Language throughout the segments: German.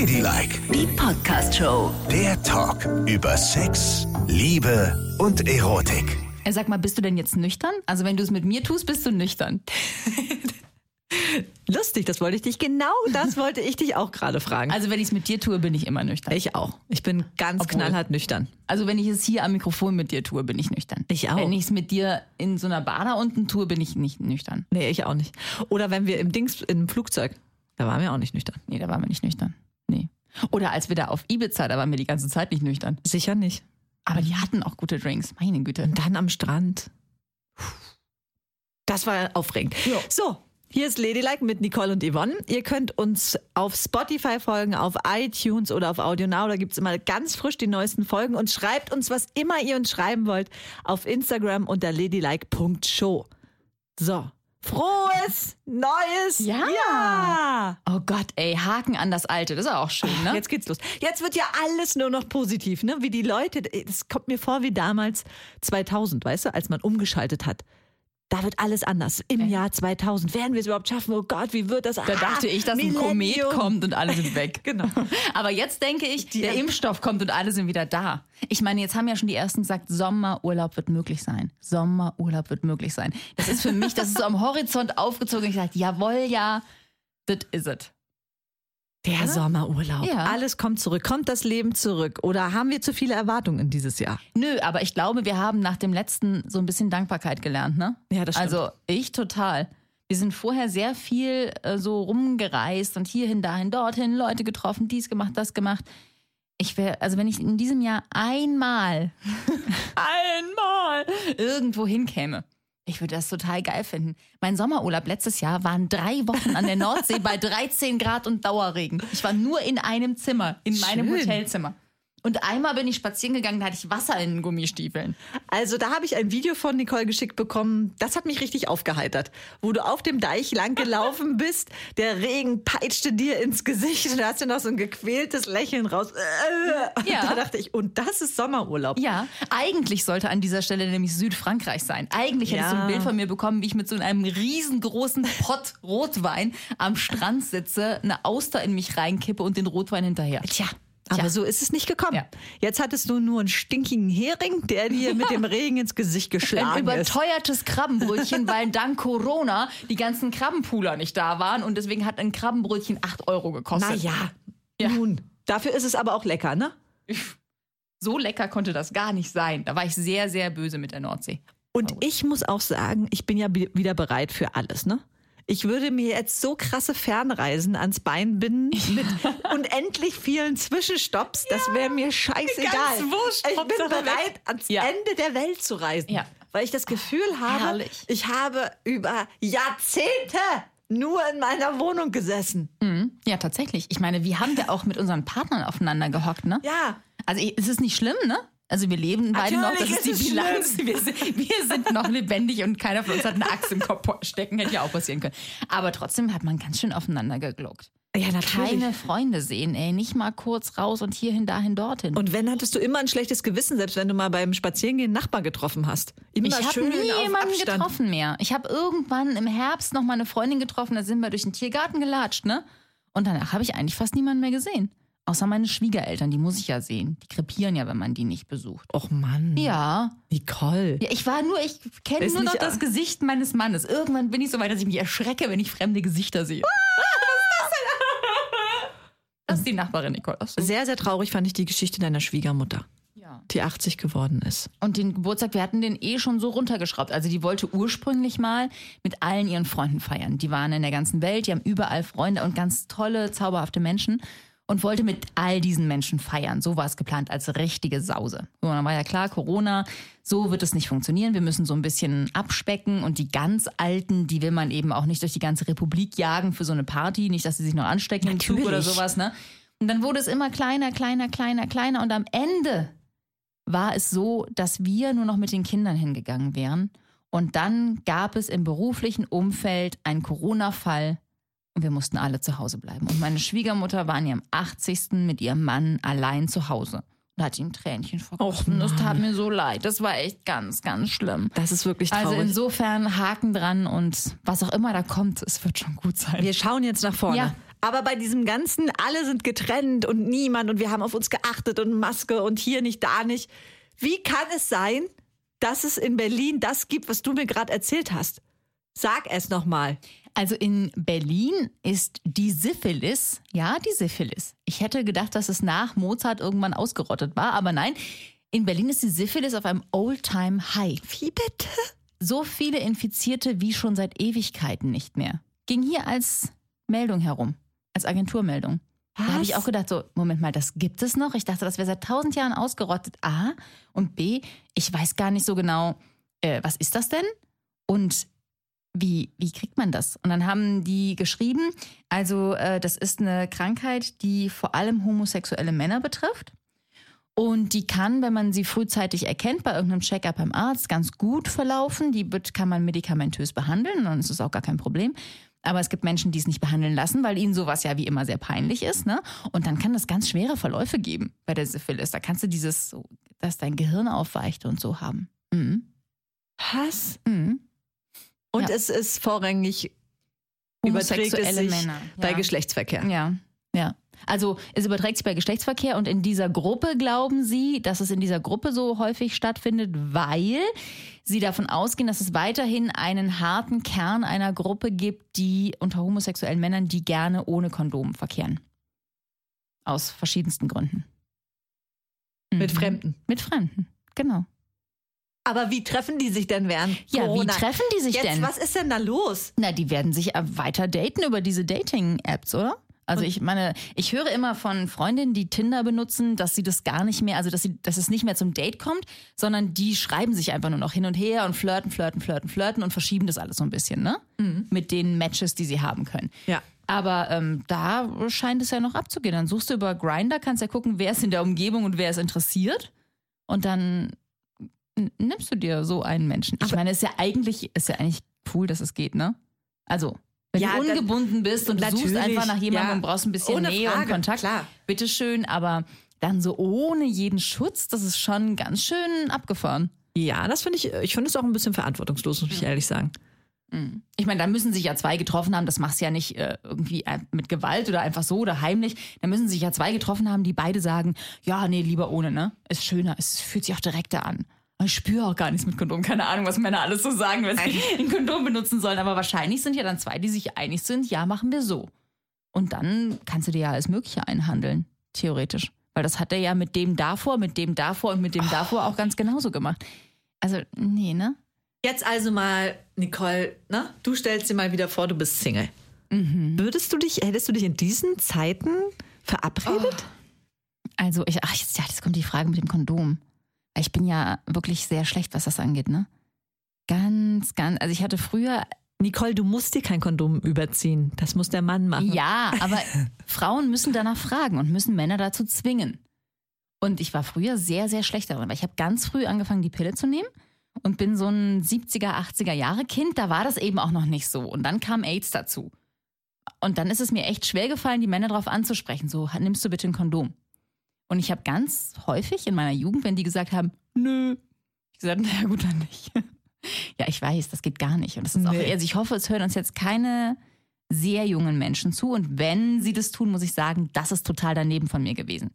Ladylike, Die Podcast-Show. der Talk über Sex, Liebe und Erotik. Ey, sag mal, bist du denn jetzt nüchtern? Also wenn du es mit mir tust, bist du nüchtern. Lustig, das wollte ich dich, genau das wollte ich dich auch gerade fragen. Also wenn ich es mit dir tue, bin ich immer nüchtern. ich auch. Ich bin ganz Obwohl- knallhart nüchtern. Also wenn ich es hier am Mikrofon mit dir tue, bin ich nüchtern. Ich auch. Wenn ich es mit dir in so einer Bar da unten tue, bin ich nicht nüchtern. Nee, ich auch nicht. Oder wenn wir im Dings, im Flugzeug, da waren wir auch nicht nüchtern. Nee, da waren wir nicht nüchtern. Oder als wir da auf Ibiza, da waren wir die ganze Zeit nicht nüchtern. Sicher nicht. Aber die hatten auch gute Drinks, meine Güte. Und dann am Strand. Das war aufregend. Ja. So, hier ist Ladylike mit Nicole und Yvonne. Ihr könnt uns auf Spotify folgen, auf iTunes oder auf Audio Now. Da gibt's immer ganz frisch die neuesten Folgen. Und schreibt uns, was immer ihr uns schreiben wollt, auf Instagram unter ladylike.show. So, frohes Neues Ja. Jahr! Oh Gott, ey, Haken an das Alte, das ist auch schön, ne? Jetzt geht's los. Jetzt wird ja alles nur noch positiv, ne? Wie die Leute, es kommt mir vor wie damals 2000, weißt du, als man umgeschaltet hat. Da wird alles anders. Im Jahr 2000 werden wir es überhaupt schaffen. Oh Gott, wie wird das? Da dachte ich, dass ein Komet kommt und alle sind weg. Genau. Aber jetzt denke ich, der Impfstoff kommt und alle sind wieder da. Ich meine, jetzt haben ja schon die ersten gesagt, Sommerurlaub wird möglich sein. Sommerurlaub wird möglich sein. Das ist für mich, das ist so am Horizont aufgezogen. Ich sage, jawohl, ja, das is it. Der Sommerurlaub. Ja. Alles kommt zurück. Kommt das Leben zurück? Oder haben wir zu viele Erwartungen in dieses Jahr? Nö, aber ich glaube, wir haben nach dem letzten so ein bisschen Dankbarkeit gelernt, ne? Ja, das stimmt. Also ich total. Wir sind vorher sehr viel äh, so rumgereist und hierhin, dahin, dorthin, Leute getroffen, dies gemacht, das gemacht. Ich wäre, also wenn ich in diesem Jahr einmal, einmal irgendwo hinkäme, ich würde das total geil finden. Mein Sommerurlaub letztes Jahr waren drei Wochen an der Nordsee bei 13 Grad und Dauerregen. Ich war nur in einem Zimmer, in meinem Schön. Hotelzimmer. Und einmal bin ich spazieren gegangen, da hatte ich Wasser in den Gummistiefeln. Also da habe ich ein Video von Nicole geschickt bekommen. Das hat mich richtig aufgeheitert. Wo du auf dem Deich lang gelaufen bist, der Regen peitschte dir ins Gesicht und da hast du noch so ein gequältes Lächeln raus. Und Ja. Da dachte ich, und das ist Sommerurlaub. Ja, eigentlich sollte an dieser Stelle nämlich Südfrankreich sein. Eigentlich hättest du Ja. ein Bild von mir bekommen, wie ich mit so einem riesengroßen Pott Rotwein am Strand sitze, eine Auster in mich reinkippe und den Rotwein hinterher. Tja. Aber Tja. so ist es nicht gekommen. Ja. Jetzt hattest du nur einen stinkigen Hering, der dir mit dem Regen ins Gesicht Ein geschlagen ist. überteuertes Krabbenbrötchen, weil dank Corona die ganzen Krabbenpooler nicht da waren und deswegen hat ein Krabbenbrötchen 8 Euro gekostet. Naja, Ja. nun. Dafür ist es aber auch lecker, ne? So lecker konnte das gar nicht sein. Da war ich sehr, sehr böse mit der Nordsee. Und ich muss auch sagen, ich bin ja wieder bereit für alles, ne? Ich würde mir jetzt so krasse Fernreisen ans Bein binden mit unendlich vielen Zwischenstopps. Das wäre mir scheißegal. Wurscht, ich bin bereit, weg. ans Ja. Ende der Welt zu reisen. Ja. Weil ich das Gefühl habe, Herrlich. ich habe über Jahrzehnte nur in meiner Wohnung gesessen. Ja, tatsächlich. Ich meine, wir haben ja auch mit unseren Partnern aufeinander gehockt, ne? Ja. Also es ist nicht schlimm, ne? Also wir leben beide noch, das ist die ist es Bilanz. Wir sind, wir sind noch lebendig und keiner von uns hat eine Axt im Kopf stecken, hätte ja auch passieren können. Aber trotzdem hat man ganz schön aufeinander gegluckt. Ja, natürlich. Keine Freunde sehen, ey, nicht mal kurz raus und hierhin, dahin, dorthin. Und wenn hattest du immer ein schlechtes Gewissen, selbst wenn du mal beim Spazierengehen Nachbar getroffen hast. Immer ich habe nie jemanden Abstand. getroffen mehr. Ich habe irgendwann im Herbst noch mal eine Freundin getroffen, da sind wir durch den Tiergarten gelatscht, ne? Und danach habe ich eigentlich fast niemanden mehr gesehen. Außer meine Schwiegereltern, die muss ich ja sehen. Die krepieren ja, wenn man die nicht besucht. Och Mann. Ja. Nicole. Ja, ich war nur, ich kenne nur noch das Gesicht meines Mannes. Irgendwann bin ich so weit, dass ich mich erschrecke, wenn ich fremde Gesichter sehe. Das ist die Nachbarin, Nicole. So. Sehr, sehr traurig fand ich die Geschichte deiner Schwiegermutter, Ja. die 80 geworden ist. Und den Geburtstag, wir hatten den eh schon so runtergeschraubt. Also die wollte ursprünglich mal mit allen ihren Freunden feiern. Die waren in der ganzen Welt, die haben überall Freunde und ganz tolle, zauberhafte Menschen. Und wollte mit all diesen Menschen feiern. So war es geplant als richtige Sause. So, dann war ja klar, Corona, so wird es nicht funktionieren. Wir müssen so ein bisschen abspecken und die ganz Alten, die will man eben auch nicht durch die ganze Republik jagen für so eine Party. Nicht, dass sie sich noch anstecken im Zug oder Natürlich. sowas, ne? Und dann wurde es immer kleiner, kleiner, kleiner, kleiner. Und am Ende war es so, dass wir nur noch mit den Kindern hingegangen wären. Und dann gab es im beruflichen Umfeld einen Corona-Fall und wir mussten alle zu Hause bleiben. Und meine Schwiegermutter war an ihrem 80. mit ihrem Mann allein zu Hause. Und hat ihm Tränchen vergossen. Das tat mir so leid. Das war echt ganz, ganz schlimm. Das ist wirklich Also traurig. insofern Haken dran und was auch immer da kommt, es wird schon gut sein. wir schauen jetzt nach vorne. Ja. Aber bei diesem ganzen, alle sind getrennt und niemand und wir haben auf uns geachtet und Maske und hier nicht, da nicht. Wie kann es sein, dass es in Berlin das gibt, was du mir gerade erzählt hast? Sag es nochmal. Also in Berlin ist die Syphilis, ja, die Syphilis. Ich hätte gedacht, dass es nach Mozart irgendwann ausgerottet war, aber nein. In Berlin ist die Syphilis auf einem Old-Time-High. Wie bitte? So viele Infizierte wie schon seit Ewigkeiten nicht mehr. Ging hier als Meldung herum, als Agenturmeldung. Da habe ich Was? auch gedacht, so, Moment mal, das gibt es noch? Ich dachte, das wäre seit tausend Jahren ausgerottet. A. Und B, ich weiß gar nicht so genau, äh, was ist das denn? Und wie, wie kriegt man das? Und dann haben die geschrieben, also äh, das ist eine Krankheit, die vor allem homosexuelle Männer betrifft. Und die kann, wenn man sie frühzeitig erkennt, bei irgendeinem Check-up beim Arzt ganz gut verlaufen. Die wird, kann man medikamentös behandeln, dann ist es auch gar kein Problem. Aber es gibt Menschen, die es nicht behandeln lassen, weil ihnen sowas ja wie immer sehr peinlich ist. Ne? Und dann kann es ganz schwere Verläufe geben bei der Syphilis. Da kannst du dieses, dass dein Gehirn aufweicht und so haben. Mhm. Was? Mhm. Und Ja. es ist vorrangig überträgt es Homosexuelle sich Männer. bei ja. Geschlechtsverkehr. Ja, ja. Also es überträgt sich bei Geschlechtsverkehr und in dieser Gruppe glauben sie, dass es in dieser Gruppe so häufig stattfindet, weil sie davon ausgehen, dass es weiterhin einen harten Kern einer Gruppe gibt, die unter homosexuellen Männern, die gerne ohne Kondom verkehren. Aus verschiedensten Gründen. Mit Mhm. Fremden. Mit Fremden, genau. Aber wie treffen die sich denn während Ja, wie Corona? treffen die sich Jetzt, denn? was ist denn da los? Na, die werden sich weiter daten über diese Dating-Apps, oder? Also ich meine, ich höre immer von Freundinnen, die Tinder benutzen, dass sie das gar nicht mehr, also dass, sie, dass es nicht mehr zum Date kommt, sondern die schreiben sich einfach nur noch hin und her und flirten, flirten, flirten, flirten und verschieben das alles so ein bisschen, ne? Mit den Matches, die sie haben können. Ja. Aber ähm, da scheint es ja noch abzugehen. Dann suchst du über Grinder, kannst ja gucken, wer ist in der Umgebung und wer ist interessiert. Und dann nimmst du dir so einen Menschen. Ich meine, ist ja eigentlich, ist ja eigentlich cool, dass es geht, ne? Also, wenn Ja, du ungebunden bist und du suchst einfach nach jemandem ja. und brauchst ein bisschen Nähe und Frage, Kontakt, klar. bitteschön, aber dann so ohne jeden Schutz, das ist schon ganz schön abgefahren. Ja, das finde ich, ich finde es auch ein bisschen verantwortungslos, muss ich ehrlich sagen. Ich meine, da müssen sich ja zwei getroffen haben, das machst du ja nicht äh, irgendwie äh, mit Gewalt oder einfach so oder heimlich. Da müssen sich ja zwei getroffen haben, die beide sagen, ja, nee, lieber ohne, ne? Ist schöner, es fühlt sich auch direkter an. Ich spüre auch gar nichts mit Kondom. Keine Ahnung, was Männer alles so sagen, wenn sie ein Kondom benutzen sollen. Aber wahrscheinlich sind ja dann zwei, die sich einig sind, ja, machen wir so. Und dann kannst du dir ja alles Mögliche einhandeln, theoretisch. Weil das hat er ja mit dem davor, mit dem davor und mit dem davor auch ganz genauso gemacht. Also, nee, ne? Jetzt also mal, Nicole, ne? du stellst dir mal wieder vor, du bist Single. Würdest du dich, hättest du dich in diesen Zeiten verabredet? Also, ich, ach, jetzt, ja, jetzt kommt die Frage mit dem Kondom. Ich bin ja wirklich sehr schlecht, was das angeht, ne? Ganz, ganz, also ich hatte früher, Nicole, du musst dir kein Kondom überziehen. Das muss der Mann machen. ja, aber Frauen müssen danach fragen und müssen Männer dazu zwingen. Und ich war früher sehr, sehr schlecht darin, weil ich habe ganz früh angefangen, die Pille zu nehmen und bin so ein 70er, 80er Jahre Kind. Da war das eben auch noch nicht so. Und dann kam AIDS dazu. Und dann ist es mir echt schwer gefallen, die Männer darauf anzusprechen. So, nimmst du bitte ein Kondom? Und ich habe ganz häufig in meiner Jugend, wenn die gesagt haben, nö, ich gesagt, naja gut, dann nicht. ja, ich weiß, das geht gar nicht. Und das ist auch, Nee. also ich hoffe, es hören uns jetzt keine sehr jungen Menschen zu. Und wenn sie das tun, muss ich sagen, das ist total daneben von mir gewesen.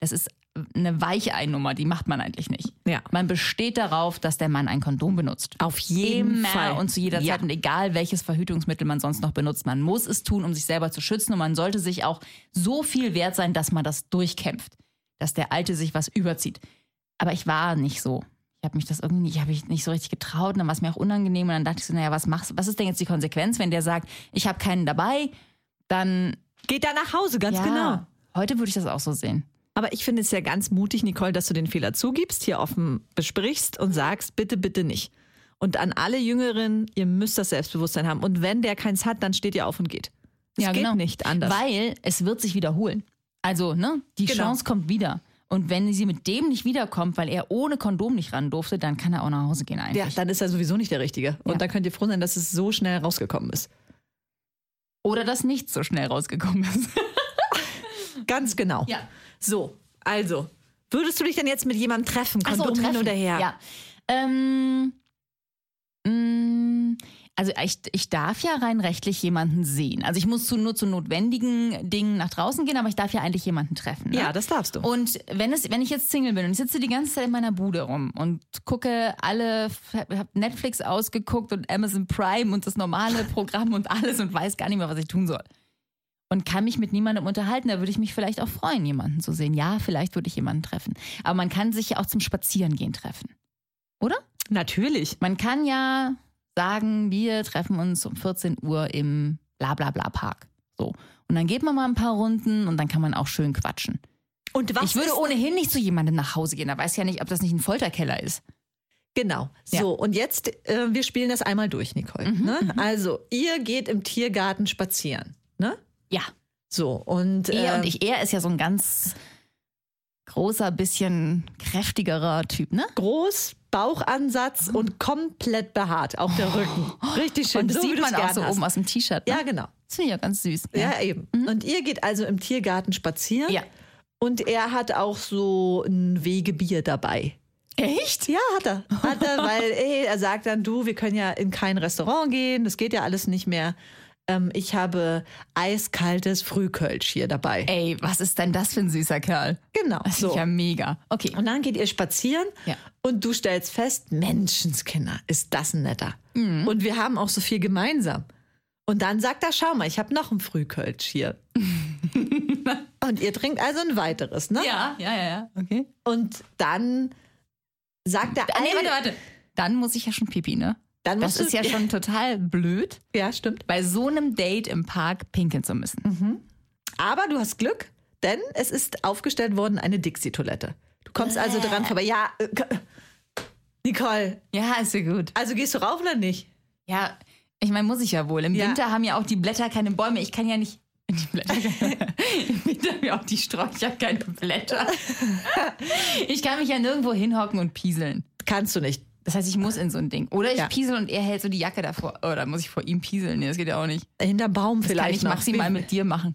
Das ist eine Weicheinnummer, die macht man eigentlich nicht. Ja. Man besteht darauf, dass der Mann ein Kondom benutzt. Auf jeden Immer Fall. und zu jeder Ja. Zeit und egal welches Verhütungsmittel man sonst noch benutzt. Man muss es tun, um sich selber zu schützen und man sollte sich auch so viel wert sein, dass man das durchkämpft, dass der Alte sich was überzieht. Aber ich war nicht so. Ich habe mich das irgendwie nicht, ich habe mich nicht so richtig getraut und dann war es mir auch unangenehm und dann dachte ich so, naja, was machst was ist denn jetzt die Konsequenz, wenn der sagt, ich habe keinen dabei, dann Geht da nach Hause, ganz ja, genau. Heute würde ich das auch so sehen. Aber ich finde es ja ganz mutig, Nicole, dass du den Fehler zugibst, hier offen besprichst und sagst, bitte, bitte nicht. Und an alle Jüngeren, ihr müsst das Selbstbewusstsein haben. Und wenn der keins hat, dann steht ihr auf und geht. Es ja, geht genau. nicht anders. Weil es wird sich wiederholen. Also, ne, die Genau. Chance kommt wieder. Und wenn sie mit dem nicht wiederkommt, weil er ohne Kondom nicht ran durfte, dann kann er auch nach Hause gehen eigentlich. ja, dann ist er sowieso nicht der Richtige. Und Ja. da könnt ihr froh sein, dass es so schnell rausgekommen ist. Oder dass nichts so schnell rausgekommen ist. Ganz genau. Ja. So, also, würdest du dich denn jetzt mit jemandem treffen? Ach so, Kondom hin treffen. oder her? Ja. Ähm, mh, Also ich, ich darf ja rein rechtlich jemanden sehen. Also ich muss zu, nur zu notwendigen Dingen nach draußen gehen, aber ich darf ja eigentlich jemanden treffen. Ne? Ja, das darfst du. Und wenn es, wenn ich jetzt Single bin und ich sitze die ganze Zeit in meiner Bude rum und gucke alle, habe Netflix ausgeguckt und Amazon Prime und das normale Programm und alles und weiß gar nicht mehr, was ich tun soll. Und kann mich mit niemandem unterhalten, da würde ich mich vielleicht auch freuen, jemanden zu sehen. Ja, vielleicht würde ich jemanden treffen. Aber man kann sich ja auch zum Spazierengehen treffen. Oder? Natürlich. Man kann ja sagen, wir treffen uns um 14 Uhr im Blablabla-Park. So. Und dann geht man mal ein paar Runden und dann kann man auch schön quatschen. Und was ich würde ohnehin nicht zu jemandem nach Hause gehen. Da weiß ja nicht, ob das nicht ein Folterkeller ist. Genau. So, Ja. und jetzt, äh, wir spielen das einmal durch, Nicole. Mhm, ne? Also, ihr geht im Tiergarten spazieren. Ne? Ja. So, und. Er äh, und ich, er ist ja so ein ganz großer, bisschen kräftigerer Typ, ne? Groß, Bauchansatz und komplett behaart. Auch der Rücken. Richtig schön. Und das so, sieht man auch so hast. oben aus dem T-Shirt. Ne? Ja, genau. Das finde ich auch ganz süß. Ja, eben. Und ihr geht also im Tiergarten spazieren. Ja. Und er hat auch so ein Wegebier dabei. Echt? Ja, hat er. Hat er, weil ey, er sagt dann, du, wir können ja in kein Restaurant gehen, das geht ja alles nicht mehr. Ähm, ich habe eiskaltes Frühkölsch hier dabei. Ey, was ist denn das für ein süßer Kerl? Genau. Das So. ist ja mega. Okay. Und dann geht ihr spazieren Ja. und du stellst fest, Menschenskinder, ist das ein netter. Und wir haben auch so viel gemeinsam. Und dann sagt er, schau mal, ich habe noch ein Frühkölsch hier. und ihr trinkt also ein weiteres, ne? Ja, ja, ja, ja. Okay. Und dann sagt er, Ah, nee, "Ey, warte, warte. Dann muss ich ja schon pipi, ne? Dann Das ist ja schon total blöd, Ja, stimmt. bei so einem Date im Park pinkeln zu müssen. Aber du hast Glück, denn es ist aufgestellt worden eine Dixie-Toilette. Du kommst also dran vorbei. Ja, äh, Nicole, Ja, ist ja gut. also gehst du rauf oder nicht? Ja, ich meine, muss ich ja wohl. Im Ja. Winter haben ja auch die Blätter keine Bäume. Ich kann ja nicht. Die Blätter. Im Winter haben ja auch die Sträucher keine Blätter. Ich kann mich ja nirgendwo hinhocken und pieseln. Kannst du nicht. Das heißt, ich muss in so ein Ding. Oder ich Ja. piesel und er hält so die Jacke davor. Oder muss ich vor ihm pieseln? Nee, das geht ja auch nicht. Hinterm Baum Das vielleicht kann ich noch. maximal mit dir machen.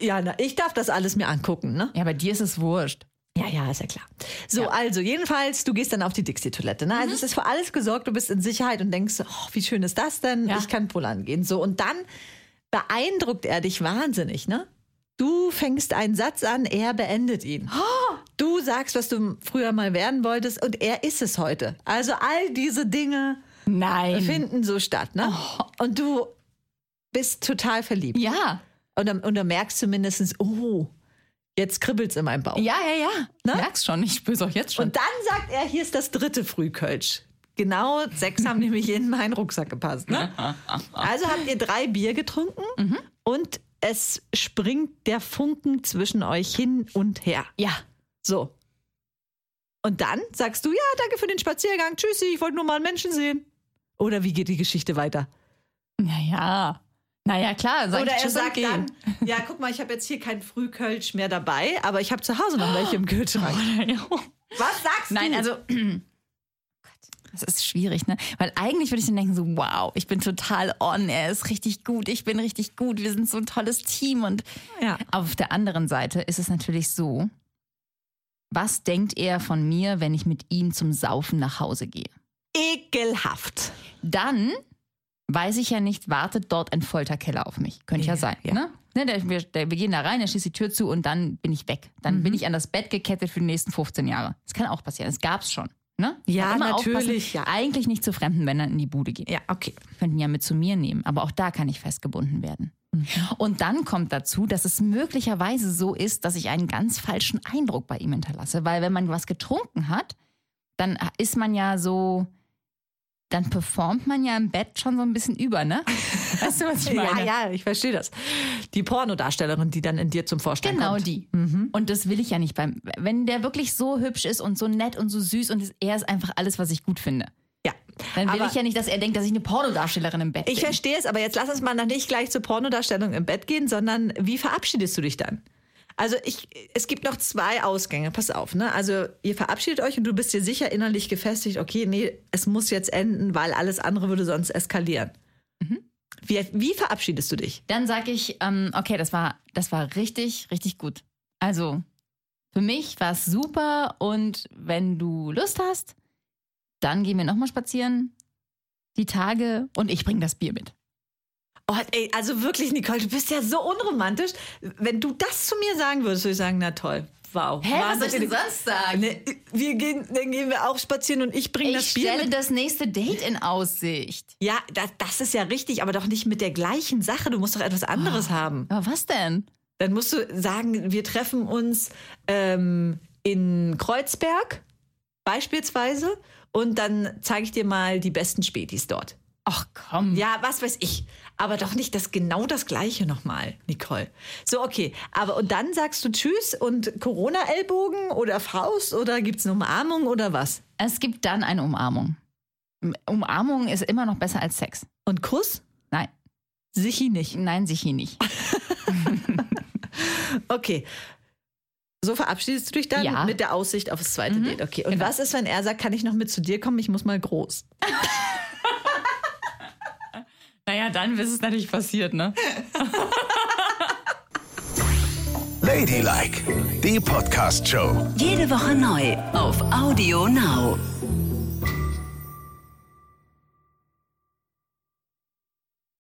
Ja, na, ich darf das alles mir angucken, ne? Ja, bei dir ist es wurscht. Ja, ja, ist ja klar. So, Ja. also jedenfalls, du gehst dann auf die Dixie-Toilette. Ne? Also es ist für alles gesorgt, du bist in Sicherheit und denkst, oh, wie schön ist das denn? Ja. Ich kann pullern gehen. So, und dann beeindruckt er dich wahnsinnig, ne? Du fängst einen Satz an, er beendet ihn. Du sagst, was du früher mal werden wolltest und er ist es heute. Also all diese Dinge Nein. finden so statt, ne? Und du bist total verliebt. Ja. Und dann, und dann merkst du mindestens, oh, jetzt kribbelt's in meinem Bauch. Ja, ja, ja. Ne? Merkst schon, ich spür's auch jetzt schon. Und dann sagt er, hier ist das dritte Frühkölsch. Genau, sechs haben nämlich in meinen Rucksack gepasst. Ne? Also habt ihr drei Bier getrunken und es springt der Funken zwischen euch hin und her. ja. So. Und dann sagst du, ja, danke für den Spaziergang, tschüssi, ich wollte nur mal einen Menschen sehen. Oder wie geht die Geschichte weiter? Naja. Naja, klar. Sag Oder ich er sagt dann, ja, guck mal, ich habe jetzt hier kein Frühkölsch mehr dabei, aber ich habe zu Hause noch welche im Kühlschrank. Was sagst Nein, du? also. Das ist schwierig, ne? Weil eigentlich würde ich dann denken, so, wow, ich bin total on, er ist richtig gut, ich bin richtig gut, wir sind so ein tolles Team. Und Ja. auf der anderen Seite ist es natürlich so, was denkt er von mir, wenn ich mit ihm zum Saufen nach Hause gehe? Ekelhaft. Dann weiß ich ja nicht, wartet dort ein Folterkeller auf mich. Könnte ja, Ja, sein. ja. Ne? Ne, der, wir, der, wir gehen da rein, er schließt die Tür zu und dann bin ich weg. Dann Mhm. bin ich an das Bett gekettet für die nächsten 15 Jahre. Das kann auch passieren. Das gab's schon. Ne? Ja, natürlich, ja. Eigentlich nicht zu fremden Männern in die Bude gehen. Ja, okay. Könnten ja mit zu mir nehmen, aber auch da kann ich festgebunden werden. Mhm. Und dann kommt dazu, dass es möglicherweise so ist, dass ich einen ganz falschen Eindruck bei ihm hinterlasse. Weil wenn man was getrunken hat, dann ist man ja so, dann performt man ja im Bett schon so ein bisschen über, ne? Weißt du, was ich meine? Ja, ja, ich verstehe das. Die Pornodarstellerin, die dann in dir zum Vorschein Genau kommt. die. Und das will ich ja nicht beim. Wenn der wirklich so hübsch ist und so nett und so süß und er ist einfach alles, was ich gut finde, Ja. dann will Aber ich ja nicht, dass er denkt, dass ich eine Pornodarstellerin im Bett Ich bin. verstehe es, aber jetzt lass uns mal noch nicht gleich zur Pornodarstellung im Bett gehen, sondern wie verabschiedest du dich dann? Also ich, es gibt noch zwei Ausgänge, pass auf, ne? Also ihr verabschiedet euch und du bist dir sicher innerlich gefestigt, okay, nee, es muss jetzt enden, weil alles andere würde sonst eskalieren. Wie, wie verabschiedest du dich? Dann sage ich, ähm, okay, das war, das war richtig, richtig gut. Also, für mich war es super und wenn du Lust hast, dann gehen wir nochmal spazieren. die Tage und ich bringe das Bier mit. Oh, ey, also wirklich, Nicole, du bist ja so unromantisch. Wenn du das zu mir sagen würdest, würde ich sagen, na toll. Wow. Hä, was soll ich denn sonst sagen? Ne, wir gehen, dann gehen wir auch spazieren und ich bringe Ich das Bier stelle mit. das nächste Date in Aussicht. Ja, das, das ist ja richtig, aber doch nicht mit der gleichen Sache. Du musst doch etwas anderes haben. Aber was denn? Dann musst du sagen, wir treffen uns ähm, in Kreuzberg beispielsweise und dann zeige ich dir mal die besten Spätis dort. Ach komm. Ja, was weiß ich. Aber doch nicht das genau das gleiche nochmal, Nicole. So, okay. Aber und dann sagst du Tschüss und Corona-Ellbogen oder Faust oder gibt's eine Umarmung oder was? Es gibt dann eine Umarmung. Umarmung ist immer noch besser als Sex. Und Kuss? Nein, Sichi nicht. nein, sicher nicht. Okay. So verabschiedest du dich dann Ja. Mhm. mit der Aussicht auf das zweite Date. Okay. Und was ist, wenn er sagt, kann ich noch mit zu dir kommen? Ich muss mal groß. Naja, dann ist es natürlich passiert, ne? Ladylike, die Podcast-Show. Jede Woche neu auf Audio Now.